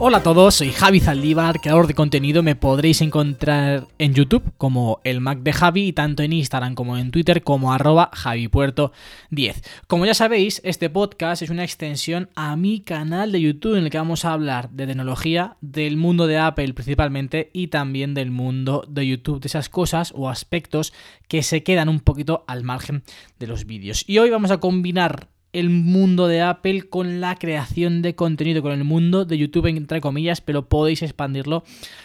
Hola a todos, soy Javi Zaldívar, creador de contenido. Me podréis encontrar en YouTube como el Mac de Javi y tanto en Instagram como en Twitter como arroba javipuerto10. Como ya sabéis, este podcast es una extensión a mi canal de YouTube en el que vamos a hablar de tecnología, del mundo de Apple principalmente y también del mundo de YouTube, de esas cosas o aspectos que se quedan un poquito al margen de los vídeos. Y hoy vamos a combinar el mundo de Apple con la creación de contenido, con el mundo de YouTube entre comillas, pero podéis expandirlo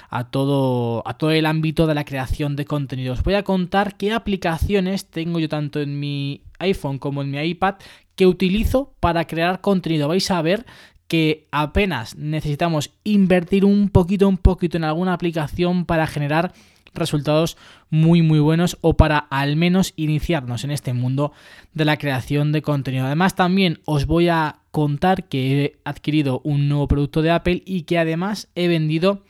a todo, a todo el ámbito de la creación de contenido. Os voy a contar qué aplicaciones tengo yo tanto en mi iPhone como en mi iPad que utilizo para crear contenido. Vais a ver que apenas necesitamos invertir un poquito, un poquito en alguna aplicación para generar resultados muy muy buenos o para al menos iniciarnos en este mundo de la creación de contenido. Además también os voy a contar que he adquirido un nuevo producto de Apple y que además he vendido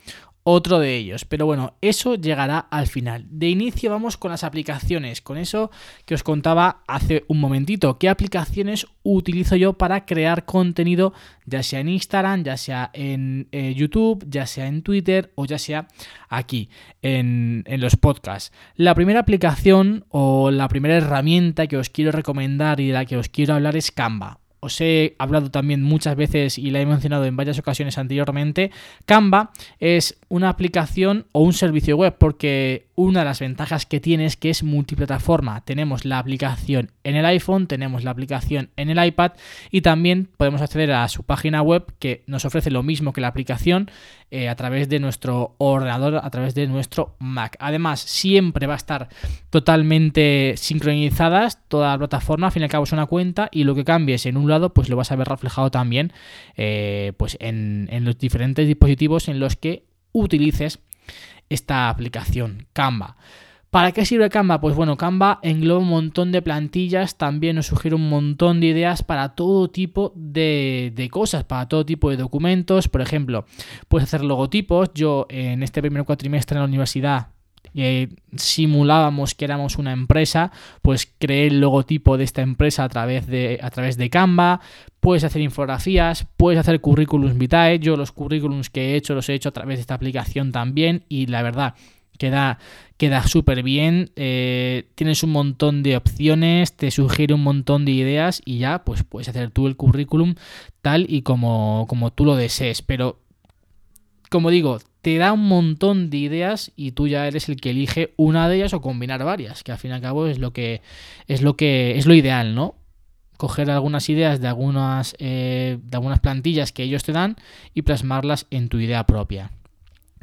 otro de ellos. Pero bueno, eso llegará al final. De inicio vamos con las aplicaciones, con eso que os contaba hace un momentito. ¿Qué aplicaciones utilizo yo para crear contenido, ya sea en Instagram, ya sea en eh, YouTube, ya sea en Twitter o ya sea aquí en, en los podcasts? La primera aplicación o la primera herramienta que os quiero recomendar y de la que os quiero hablar es Canva os he hablado también muchas veces y la he mencionado en varias ocasiones anteriormente, Canva es una aplicación o un servicio web porque una de las ventajas que tiene es que es multiplataforma. Tenemos la aplicación en el iPhone, tenemos la aplicación en el iPad y también podemos acceder a su página web que nos ofrece lo mismo que la aplicación eh, a través de nuestro ordenador, a través de nuestro Mac. Además, siempre va a estar totalmente sincronizadas toda la plataforma. Al fin y al cabo es una cuenta y lo que cambies en un lado, pues lo vas a ver reflejado también eh, pues en, en los diferentes dispositivos en los que utilices esta aplicación, Canva. ¿Para qué sirve Canva? Pues bueno, Canva engloba un montón de plantillas, también nos sugiere un montón de ideas para todo tipo de, de, cosas, para todo tipo de documentos. Por ejemplo, puedes hacer logotipos. Yo en este primer cuatrimestre en la universidad eh, simulábamos que éramos una empresa, pues creé el logotipo de esta empresa a través de, a través de Canva, puedes hacer infografías, puedes hacer currículums vitae, yo los currículums que he hecho los he hecho a través de esta aplicación también y la verdad queda, queda súper bien, eh, tienes un montón de opciones, te sugiere un montón de ideas y ya pues puedes hacer tú el currículum tal y como, como tú lo desees, pero como digo, te da un montón de ideas y tú ya eres el que elige una de ellas o combinar varias, que al fin y al cabo es lo que es lo que es lo ideal, ¿no? Coger algunas ideas de algunas, eh, de algunas plantillas que ellos te dan y plasmarlas en tu idea propia.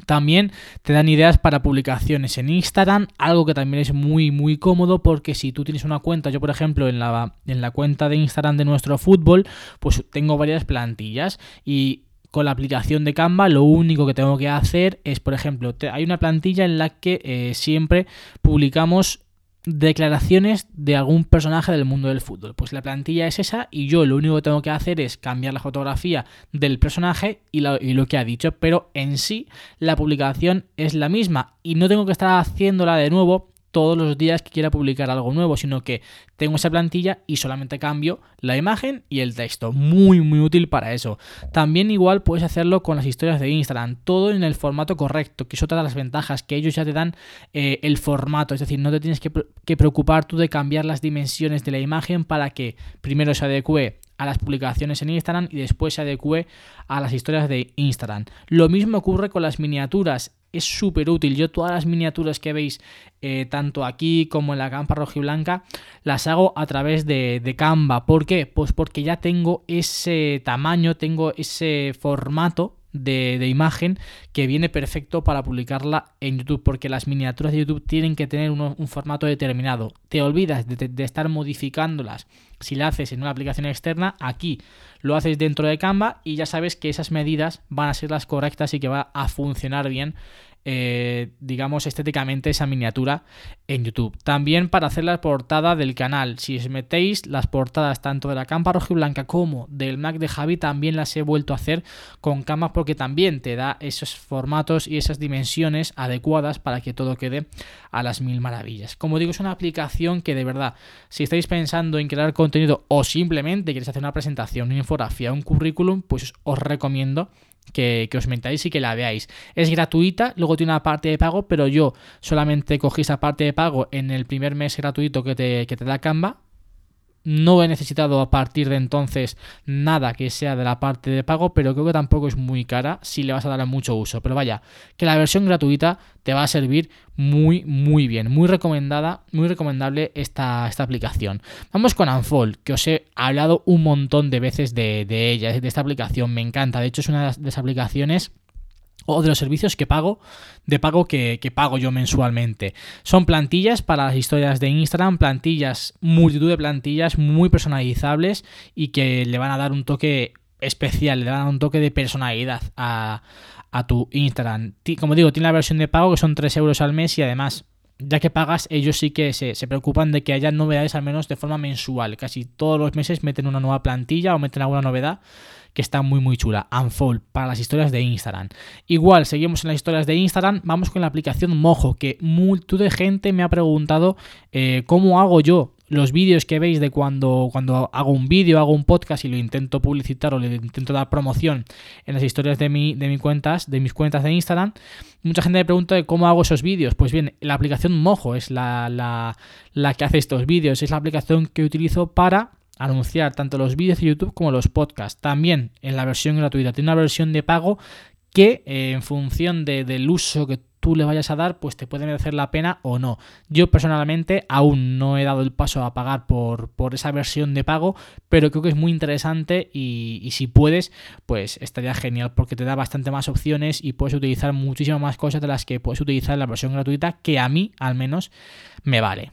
También te dan ideas para publicaciones en Instagram, algo que también es muy muy cómodo porque si tú tienes una cuenta, yo por ejemplo en la, en la cuenta de Instagram de nuestro fútbol, pues tengo varias plantillas y con la aplicación de Canva lo único que tengo que hacer es, por ejemplo, hay una plantilla en la que eh, siempre publicamos declaraciones de algún personaje del mundo del fútbol. Pues la plantilla es esa y yo lo único que tengo que hacer es cambiar la fotografía del personaje y lo, y lo, que ha dicho, pero en sí la publicación es la misma y no tengo que estar haciéndola de nuevo todos los días que quiera publicar algo nuevo, sino que tengo esa plantilla y solamente cambio la imagen y el texto. Muy, muy útil para eso. También igual puedes hacerlo con las historias de Instagram, todo en el formato correcto, que es otra de las ventajas, que ellos ya te dan eh, el formato, es decir, no te tienes que, que preocupar tú de cambiar las dimensiones de la imagen para que primero se adecue a las publicaciones en Instagram y después se adecue a las historias de Instagram. Lo mismo ocurre con las miniaturas es súper útil. Yo todas las miniaturas que veis, eh, tanto aquí como en la campa blanca las hago a través de, de, Canva. ¿Por qué? Pues porque ya tengo ese tamaño, tengo ese formato de, de, imagen que viene perfecto para publicarla en YouTube, porque las miniaturas de YouTube tienen que tener un formato determinado. Te olvidas de, de, estar modificándolas si la haces en una aplicación externa, aquí lo haces dentro de Canva y ya sabes que esas medidas van a ser las correctas y que va a funcionar bien eh, digamos, estéticamente esa miniatura en YouTube. También para hacer la portada del canal. Si os metéis las portadas tanto de la campa roja y blanca como del Mac de Javi, también las he vuelto a hacer con Canva porque también te da esos formatos y esas dimensiones adecuadas para que todo quede a las mil maravillas. Como digo, es una aplicación que de verdad, si estáis pensando en crear contenido o simplemente queréis hacer una presentación, una infografía, un currículum, pues os recomiendo que, os metáis y que la veáis. Es gratuita, luego tiene una parte de pago, pero yo solamente cogí esa parte de pago en el primer mes gratuito que te, que te da Canva no he necesitado a partir de entonces nada que sea de la parte de pago, pero creo que tampoco es muy cara si le vas a dar mucho uso. Pero vaya, que la versión gratuita te va a servir muy, muy bien. Muy recomendada, muy recomendable esta, esta aplicación. Vamos con Unfold, que os he hablado un montón de veces de, de ella, de esta aplicación. Me encanta. De hecho, es una de las aplicaciones o de los servicios que pago, de pago que, pago yo mensualmente. Son plantillas para las historias de Instagram, plantillas, multitud de plantillas muy personalizables y que le van a dar un toque especial, le van a dar un toque de personalidad a, tu Instagram. Como digo, tiene la versión de pago que son 3 euros al mes y además ya que pagas, ellos sí que se, se, preocupan de que haya novedades al menos de forma mensual. Casi todos los meses meten una nueva plantilla o meten alguna novedad que está muy muy chula. Unfold para las historias de Instagram. Igual, seguimos en las historias de Instagram, vamos con la aplicación Mojo, que multitud de gente me ha preguntado eh, cómo hago yo los vídeos que veis de cuando, cuando hago un vídeo, hago un podcast y lo intento publicitar o le intento dar promoción en las historias de, mi, de, cuentas, de mis cuentas de Instagram, mucha gente me pregunta de cómo hago esos vídeos. Pues bien, la aplicación Mojo es la, la, la que hace estos vídeos, es la aplicación que utilizo para anunciar tanto los vídeos de YouTube como los podcasts. También en la versión gratuita. Tiene una versión de pago que eh, en función del uso que tú le vayas a dar, pues te puede merecer la pena o no. Yo personalmente aún no he dado el paso a pagar por, esa versión de pago, pero creo que es muy interesante y, y, si puedes, pues estaría genial porque te da bastante más opciones y puedes utilizar muchísimas más cosas de las que puedes utilizar en la versión gratuita, que a mí al menos me vale.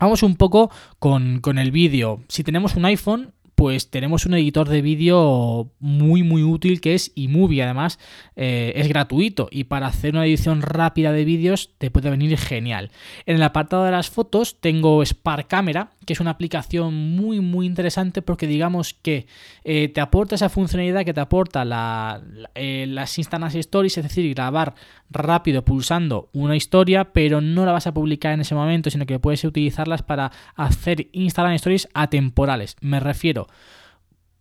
Vamos un poco con, con el vídeo. Si tenemos un iPhone, pues tenemos un editor de vídeo muy muy útil que es iMovie. Además, eh, es gratuito y para hacer una edición rápida de vídeos te puede venir genial. En el apartado de las fotos tengo Spark Camera, que es una aplicación muy muy interesante porque digamos que eh, te aporta esa funcionalidad que te aporta eh, las Instant Stories, es decir, grabar rápido pulsando una historia, pero no la vas a publicar en ese momento, sino que puedes utilizarlas para hacer Instagram Stories atemporales. Me refiero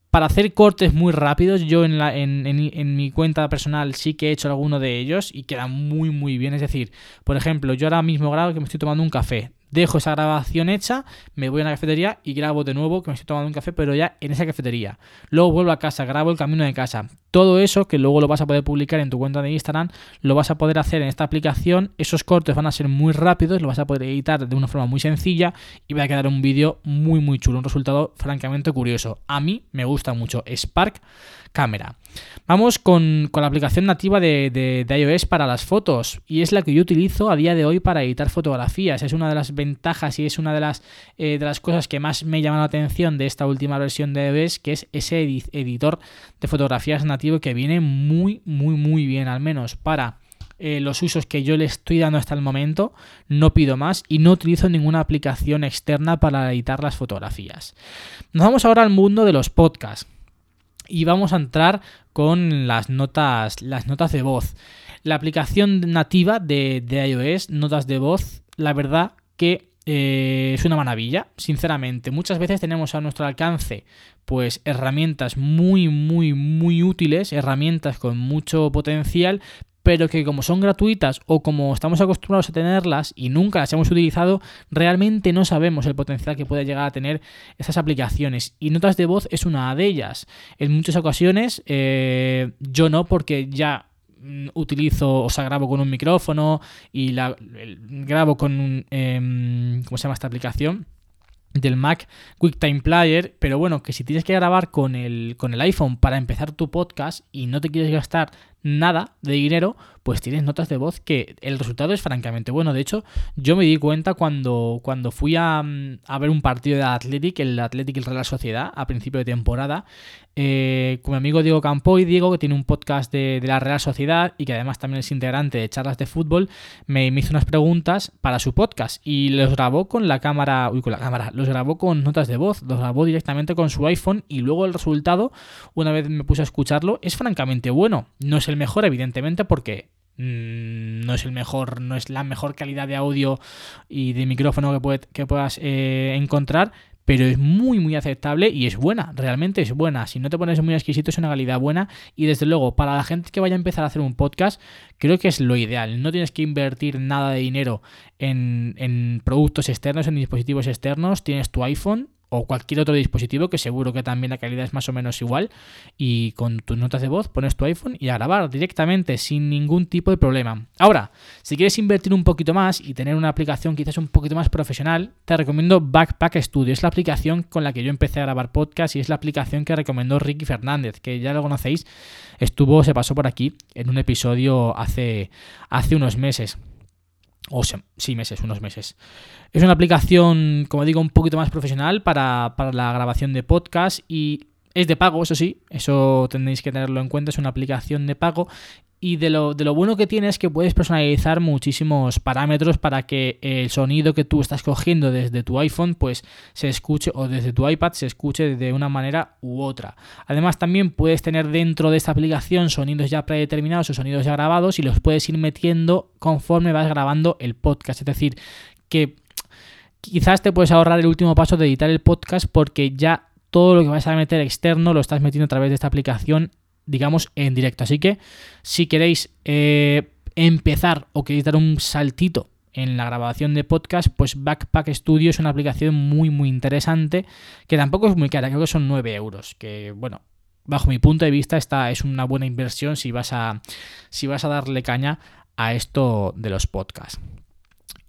para hacer cortes muy rápidos, yo en, la, en, en, mi cuenta personal sí que he hecho alguno de ellos y queda muy muy bien. Es decir, por ejemplo, yo ahora mismo grabo que me estoy tomando un café dejo esa grabación hecha, me voy a la cafetería y grabo de nuevo que me estoy tomando un café, pero ya en esa cafetería. Luego vuelvo a casa, grabo el camino de casa. Todo eso que luego lo vas a poder publicar en tu cuenta de Instagram, lo vas a poder hacer en esta aplicación. Esos cortes van a ser muy rápidos, lo vas a poder editar de una forma muy sencilla y va a quedar un vídeo muy muy chulo, un resultado francamente curioso. A mí me gusta mucho Spark cámara. Vamos con, la aplicación nativa de, iOS para las fotos y es la que yo utilizo a día de hoy para editar fotografías. Es una de las ventajas y es una de las, eh, de las cosas que más me llaman la atención de esta última versión de iOS, que es ese editor de fotografías nativo que viene muy, muy, muy bien, al menos para... Eh, los usos que yo le estoy dando hasta el momento, no pido más y no utilizo ninguna aplicación externa para editar las fotografías. Nos vamos ahora al mundo de los podcasts y vamos a entrar con las notas, las notas de voz. La aplicación nativa de, iOS, notas de voz, la verdad que eh, es una maravilla, sinceramente. Muchas veces tenemos a nuestro alcance pues herramientas muy muy muy útiles, herramientas con mucho potencial, pero que como son gratuitas o como estamos acostumbrados a tenerlas y nunca las hemos utilizado, realmente no sabemos el potencial que puede llegar a tener estas aplicaciones. Y Notas de voz es una de ellas. En muchas ocasiones eh, yo no, porque ya mm, utilizo, o sea, grabo con un micrófono y la, grabo con un... Em, ¿Cómo se llama esta aplicación? del Mac QuickTime Player, pero bueno, que si tienes que grabar con el, con el iPhone para empezar tu podcast y no te quieres gastar nada de dinero, pues tienes notas de voz que el resultado es francamente bueno. De hecho, yo me di cuenta cuando, cuando fui a, a ver un partido de Athletic, el Athletic y el Real Sociedad, a principio de temporada, eh, con mi amigo Diego Campoy, Diego, que tiene un podcast de, la Real Sociedad y que además también es integrante de charlas de fútbol, me, hizo unas preguntas para su podcast y los grabó con la cámara, uy, con la cámara, los grabó con notas de voz, los grabó directamente con su iPhone y luego el resultado, una vez me puse a escucharlo, es francamente bueno. No es el mejor, evidentemente, porque mm, no es el mejor, no es la mejor calidad de audio y de micrófono que, que puedas eh, encontrar, pero es muy, muy aceptable y es buena, realmente es buena. Si no te pones muy exquisito, es una calidad buena y desde luego, para la gente que vaya a empezar a hacer un podcast, creo que es lo ideal. No tienes que invertir nada de dinero en, en productos externos, en dispositivos externos, tienes tu iPhone o cualquier otro dispositivo que seguro que también la calidad es más o menos igual y con tus notas de voz pones tu iPhone y a grabar directamente sin ningún tipo de problema. Ahora, si quieres invertir un poquito más y tener una aplicación quizás un poquito más profesional, te recomiendo Backpack Studio. Es la aplicación con la que yo empecé a grabar podcast y es la aplicación que recomendó Ricky Fernández, que ya lo conocéis, estuvo, se pasó por aquí en un episodio hace, hace unos meses. O sí, meses, unos meses. Es una aplicación, como digo, un poquito más profesional para, para la grabación de podcast y es de pago, eso sí, eso tendréis que tenerlo en cuenta, es una aplicación de pago y de lo, de lo, bueno que tiene es que puedes personalizar muchísimos parámetros para que el sonido que tú estás cogiendo desde tu iPhone pues se escuche o desde tu iPad se escuche de una manera u otra. Además también puedes tener dentro de esta aplicación sonidos ya predeterminados o sonidos ya grabados y los puedes ir metiendo conforme vas grabando el podcast. Es decir, que quizás te puedes ahorrar el último paso de editar el podcast porque ya todo lo que vas a meter externo lo estás metiendo a través de esta aplicación digamos, en directo. Así que si queréis eh, empezar o queréis dar un saltito en la grabación de podcast, pues Backpack Studio es una aplicación muy, muy interesante, que tampoco es muy cara, creo que son 9 euros, que bueno, bajo mi punto de vista esta es una buena inversión si vas a, si vas a darle caña a esto de los podcasts.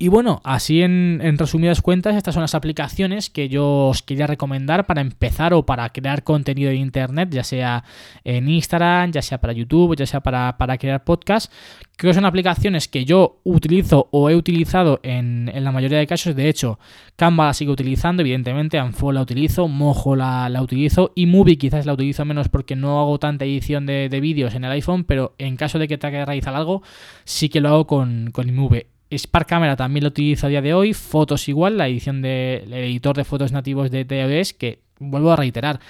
Y bueno, así en, resumidas cuentas, estas son las aplicaciones que yo os quería recomendar para empezar o para crear contenido de Internet, ya sea en Instagram, ya sea para YouTube, ya sea para, crear podcast. Creo que son aplicaciones que yo utilizo o he utilizado en, la mayoría de casos. De hecho, Canva la sigo utilizando, evidentemente, Anfo la utilizo, Mojo la, utilizo y Movie quizás la utilizo menos porque no hago tanta edición de, vídeos en el iPhone, pero en caso de que tenga que realizar algo, sí que lo hago con, con iMovie. Spark Camera también lo utilizo a día de hoy, fotos igual, la edición del editor de fotos nativos de iOS, que vuelvo a reiterar,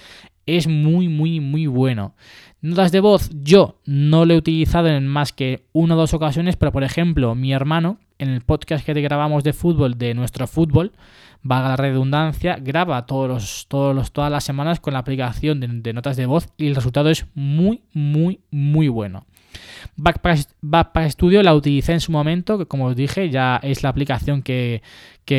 es muy, muy, muy bueno. Notas de voz, yo no lo he utilizado en más que una o dos ocasiones, pero por ejemplo, mi hermano, en el podcast que grabamos de fútbol, de nuestro fútbol, valga la redundancia, graba todos los, todos los, todas las semanas con la aplicación de, de notas de voz y el resultado es muy, muy, muy bueno. Backpack, Studio la utilicé en su momento, que como os dije, ya es la aplicación que,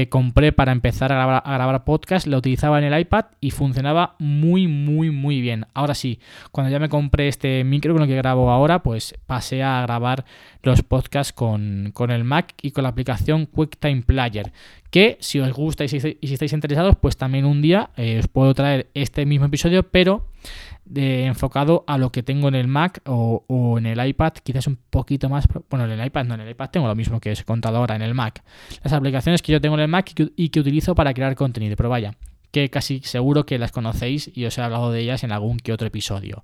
compré para empezar a grabar, a grabar, podcast. La utilizaba en el iPad y funcionaba muy, muy, muy bien. Ahora sí, cuando ya me compré este micro con el que grabo ahora, pues pasé a grabar los podcasts con, el Mac y con la aplicación QuickTime Player. Que si os gusta y si, estáis interesados, pues también un día eh, os puedo traer este mismo episodio, pero enfocado a lo que tengo en el Mac o, en el iPad, quizás un poquito más. Bueno, en el iPad no, en el iPad tengo lo mismo que os he contado ahora en el Mac. Las aplicaciones que yo tengo en el Mac y que, utilizo para crear contenido, pero vaya, que casi seguro que las conocéis y os he hablado de ellas en algún que otro episodio.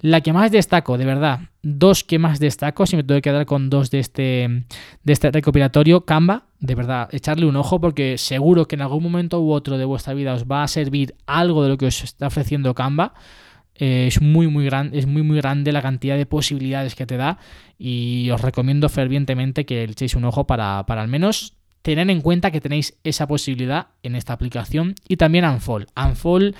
La que más destaco, de verdad, dos que más destaco, si me tengo que quedar con dos de este, de este recopilatorio, Canva, de verdad, echarle un ojo porque seguro que en algún momento u otro de vuestra vida os va a servir algo de lo que os está ofreciendo Canva. Eh, es muy muy grande, es muy muy grande la cantidad de posibilidades que te da y os recomiendo fervientemente que le echéis un ojo para, para al menos tener en cuenta que tenéis esa posibilidad en esta aplicación y también Unfold. Unfold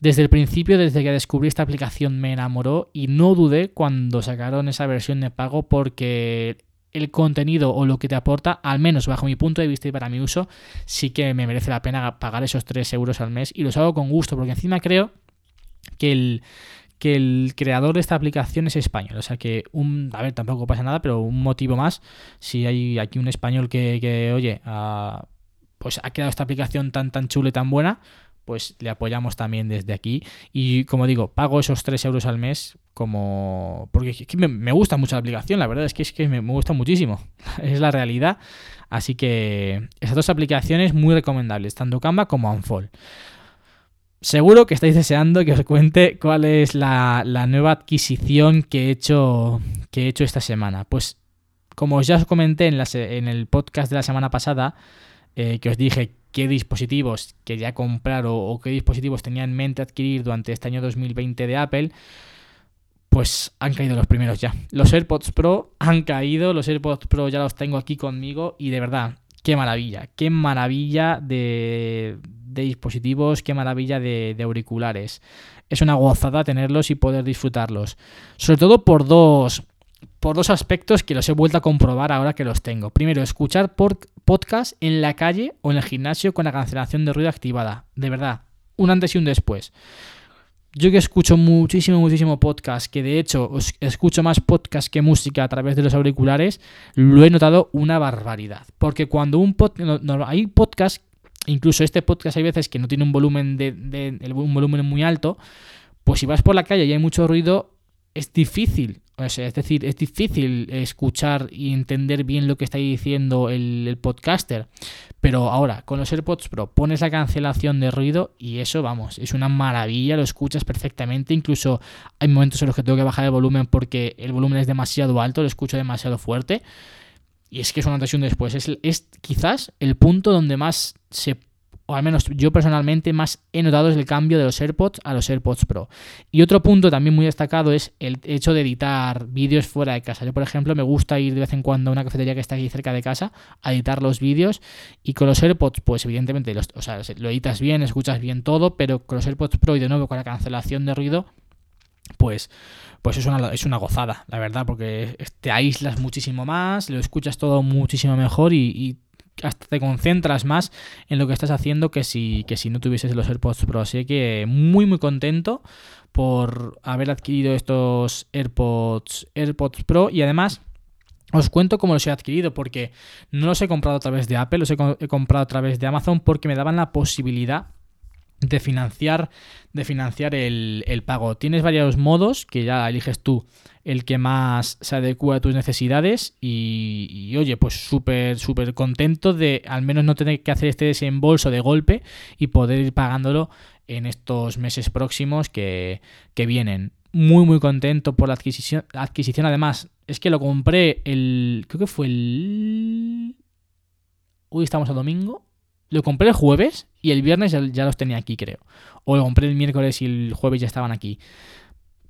desde el principio, desde que descubrí esta aplicación me enamoró y no dudé cuando sacaron esa versión de pago porque el contenido o lo que te aporta, al menos bajo mi punto de vista y para mi uso, sí que me merece la pena pagar esos 3 euros al mes y los hago con gusto porque encima creo que el, que el creador de esta aplicación es español. O sea que, un, a ver, tampoco pasa nada, pero un motivo más, si hay aquí un español que, oye, pues ha creado esta aplicación tan, tan chula y tan buena, pues le apoyamos también desde aquí. Y como digo, pago esos 3 euros al mes como... Porque es que me, gusta mucho la aplicación, la verdad es que, es que me, me gusta muchísimo. es la realidad. Así que esas dos aplicaciones muy recomendables, tanto Canva como Unfold. Seguro que estáis deseando que os cuente cuál es la, nueva adquisición que he, hecho, que he hecho esta semana. Pues como ya os comenté en, el podcast de la semana pasada, eh, que os dije qué dispositivos quería comprar o, qué dispositivos tenía en mente adquirir durante este año 2020 de Apple, pues han caído los primeros ya. Los AirPods Pro han caído, los AirPods Pro ya los tengo aquí conmigo y de verdad, qué maravilla, qué maravilla de, de dispositivos, qué maravilla de, auriculares. Es una gozada tenerlos y poder disfrutarlos. Sobre todo por dos, por dos aspectos que los he vuelto a comprobar ahora que los tengo. Primero, escuchar por podcast en la calle o en el gimnasio con la cancelación de ruido activada. De verdad, un antes y un después. Yo que escucho muchísimo, muchísimo podcast, que de hecho escucho más podcast que música a través de los auriculares, lo he notado una barbaridad. Porque cuando un podcast, hay podcast, incluso este podcast hay veces que no tiene un volumen de, un volumen muy alto, pues si vas por la calle y hay mucho ruido, es difícil es decir, es difícil escuchar y entender bien lo que está diciendo el, podcaster. Pero ahora, con los AirPods Pro, pones la cancelación de ruido y eso, vamos, es una maravilla, lo escuchas perfectamente. Incluso hay momentos en los que tengo que bajar el volumen porque el volumen es demasiado alto, lo escucho demasiado fuerte. Y es que es una atención después. Es, es quizás el punto donde más se o al menos yo personalmente más he notado es el cambio de los AirPods a los AirPods Pro. Y otro punto también muy destacado es el hecho de editar vídeos fuera de casa. Yo, por ejemplo, me gusta ir de vez en cuando a una cafetería que está aquí cerca de casa a editar los vídeos y con los AirPods, pues evidentemente los, o sea, lo editas bien, escuchas bien todo, pero con los AirPods Pro y de nuevo con la cancelación de ruido, pues pues es una, es una gozada, la verdad, porque te aíslas muchísimo más, lo escuchas todo muchísimo mejor y, hasta te concentras más en lo que estás haciendo que si, que si no tuvieses los AirPods Pro. Así que muy muy contento por haber adquirido estos AirPods, AirPods Pro y además os cuento cómo los he adquirido porque no los he comprado a través de Apple, los he, he comprado a través de Amazon porque me daban la posibilidad de financiar, de financiar el, pago. Tienes varios modos que ya eliges tú el que más se adecua a tus necesidades y, oye, pues súper, súper contento de al menos no tener que hacer este desembolso de golpe y poder ir pagándolo en estos meses próximos que, que vienen. Muy, muy contento por la adquisición. adquisición. Además, es que lo compré el... Creo que fue el... Hoy estamos a domingo. Lo compré el jueves y el viernes ya, los tenía aquí, creo. O lo compré el miércoles y el jueves ya estaban aquí.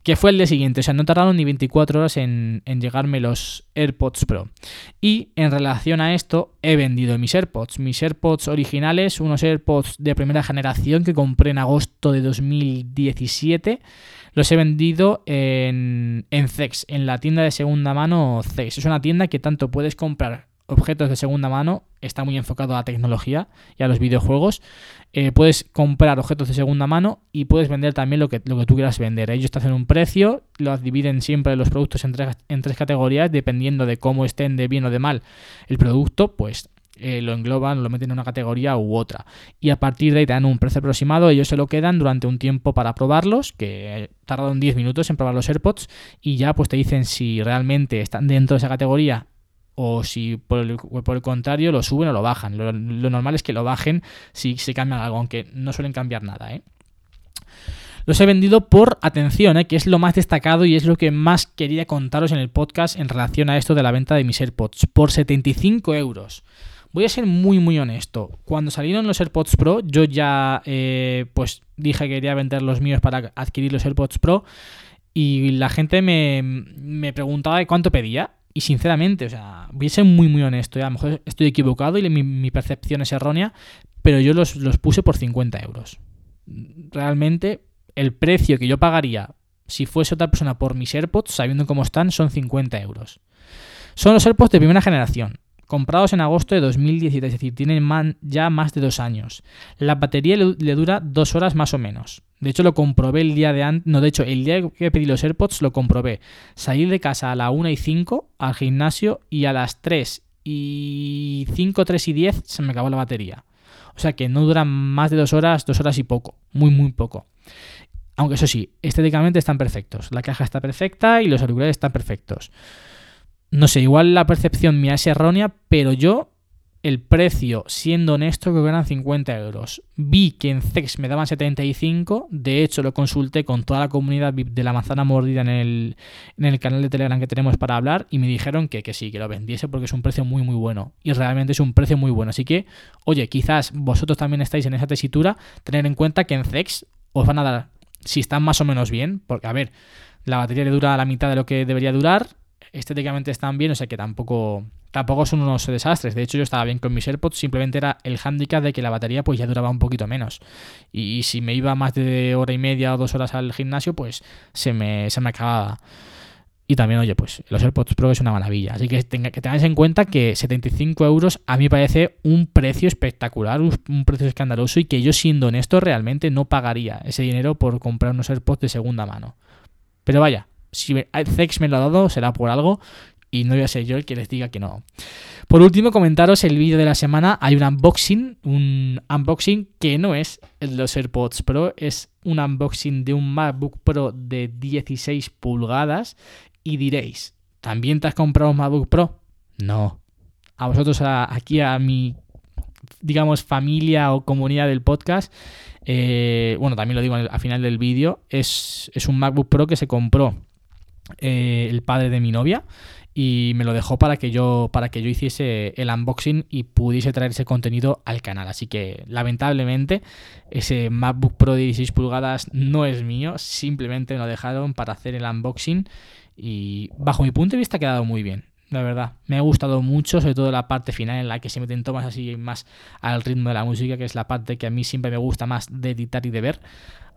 Que fue el día siguiente, o sea, no tardaron ni 24 horas en, llegarme los AirPods Pro. Y en relación a esto, he vendido mis AirPods. Mis AirPods originales, unos AirPods de primera generación que compré en agosto de 2017. Los he vendido en, en Zex, en la tienda de segunda mano Zex. Es una tienda que tanto puedes comprar objetos de segunda mano, está muy enfocado a la tecnología y a los videojuegos. Eh, puedes comprar objetos de segunda mano y puedes vender también lo que, lo que tú quieras vender. Ellos te hacen un precio, lo dividen siempre los productos en tres, en tres categorías, dependiendo de cómo estén de bien o de mal el producto, pues eh, lo engloban, lo meten en una categoría u otra. Y a partir de ahí te dan un precio aproximado, ellos se lo quedan durante un tiempo para probarlos, que tardan 10 minutos en probar los AirPods, y ya pues te dicen si realmente están dentro de esa categoría o si por el, contrario lo suben o lo bajan. Lo, normal es que lo bajen si se cambian algo, aunque no suelen cambiar nada. ¿eh? Los he vendido por atención, ¿eh? que es lo más destacado y es lo que más quería contaros en el podcast en relación a esto de la venta de mis AirPods. Por 75 euros. Voy a ser muy muy honesto. Cuando salieron los AirPods Pro, yo ya eh, pues dije que quería vender los míos para adquirir los AirPods Pro. Y la gente me, me preguntaba cuánto pedía. Y sinceramente, o sea, voy a ser muy, muy honesto. ¿eh? A lo mejor estoy equivocado y mi, percepción es errónea, pero yo los, los puse por 50 euros. Realmente, el precio que yo pagaría si fuese otra persona por mis AirPods, sabiendo cómo están, son 50 euros. Son los AirPods de primera generación, comprados en agosto de 2017, es decir, tienen ya más de dos años. La batería le dura dos horas más o menos. De hecho, lo comprobé el día de antes. No, de hecho, el día que pedí los AirPods lo comprobé. Salir de casa a la 1 y 5 al gimnasio y a las 3 y 5, 3 y 10 se me acabó la batería. O sea que no duran más de dos horas, dos horas y poco. Muy, muy poco. Aunque eso sí, estéticamente están perfectos. La caja está perfecta y los auriculares están perfectos. No sé, igual la percepción mía es errónea, pero yo el precio, siendo honesto, creo que eran 50 euros. Vi que en CEX me daban 75, de hecho lo consulté con toda la comunidad de la manzana mordida en el, en el canal de Telegram que tenemos para hablar y me dijeron que, que sí, que lo vendiese porque es un precio muy muy bueno. Y realmente es un precio muy bueno. Así que, oye, quizás vosotros también estáis en esa tesitura, tener en cuenta que en CEX os van a dar, si están más o menos bien, porque a ver, la batería le dura la mitad de lo que debería durar, estéticamente están bien, o sea que tampoco, tampoco son unos desastres. De hecho, yo estaba bien con mis AirPods, simplemente era el handicap de que la batería pues ya duraba un poquito menos. Y, si me iba más de hora y media o dos horas al gimnasio, pues se me, se me acababa. Y también, oye, pues los AirPods Pro es una maravilla. Así que, tenga, que tengáis en cuenta que 75 euros a mí me parece un precio espectacular, un, precio escandaloso y que yo siendo honesto realmente no pagaría ese dinero por comprar unos AirPods de segunda mano. Pero vaya, si Zex me lo ha dado será por algo y no voy a ser yo el que les diga que no. Por último, comentaros el vídeo de la semana. Hay un unboxing, un unboxing que no es el de los AirPods Pro, es un unboxing de un MacBook Pro de 16 pulgadas y diréis, ¿también te has comprado un MacBook Pro? No. A vosotros, aquí a mi, digamos, familia o comunidad del podcast, eh, bueno, también lo digo al, final del vídeo, es, un MacBook Pro que se compró eh, el padre de mi novia y me lo dejó para que yo para que yo hiciese el unboxing y pudiese traer ese contenido al canal. Así que lamentablemente ese MacBook Pro de 16 pulgadas no es mío, simplemente me lo dejaron para hacer el unboxing y bajo mi punto de vista ha quedado muy bien. La verdad, me ha gustado mucho, sobre todo la parte final en la que se meten tomas así más al ritmo de la música, que es la parte que a mí siempre me gusta más de editar y de ver.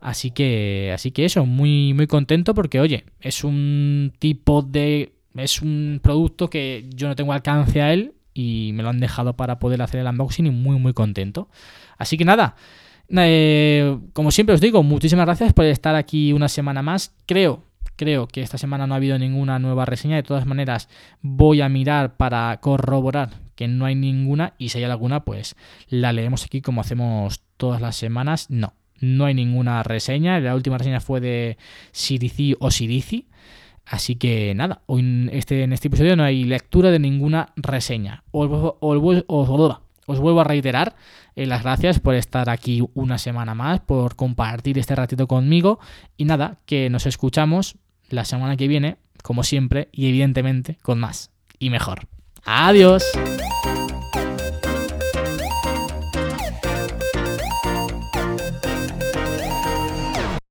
Así que, así que eso, muy, muy contento porque, oye, es un tipo de. Es un producto que yo no tengo alcance a él y me lo han dejado para poder hacer el unboxing y muy, muy contento. Así que nada, eh, como siempre os digo, muchísimas gracias por estar aquí una semana más. Creo Creo que esta semana no ha habido ninguna nueva reseña. De todas maneras, voy a mirar para corroborar que no hay ninguna y si hay alguna, pues la leemos aquí como hacemos todas las semanas. No, no hay ninguna reseña. La última reseña fue de Sirici o Sirici. Así que nada, hoy en este, en este episodio no hay lectura de ninguna reseña. Os, os vuelvo a reiterar eh, las gracias por estar aquí una semana más, por compartir este ratito conmigo y nada, que nos escuchamos la semana que viene, como siempre, y evidentemente con más y mejor. Adiós.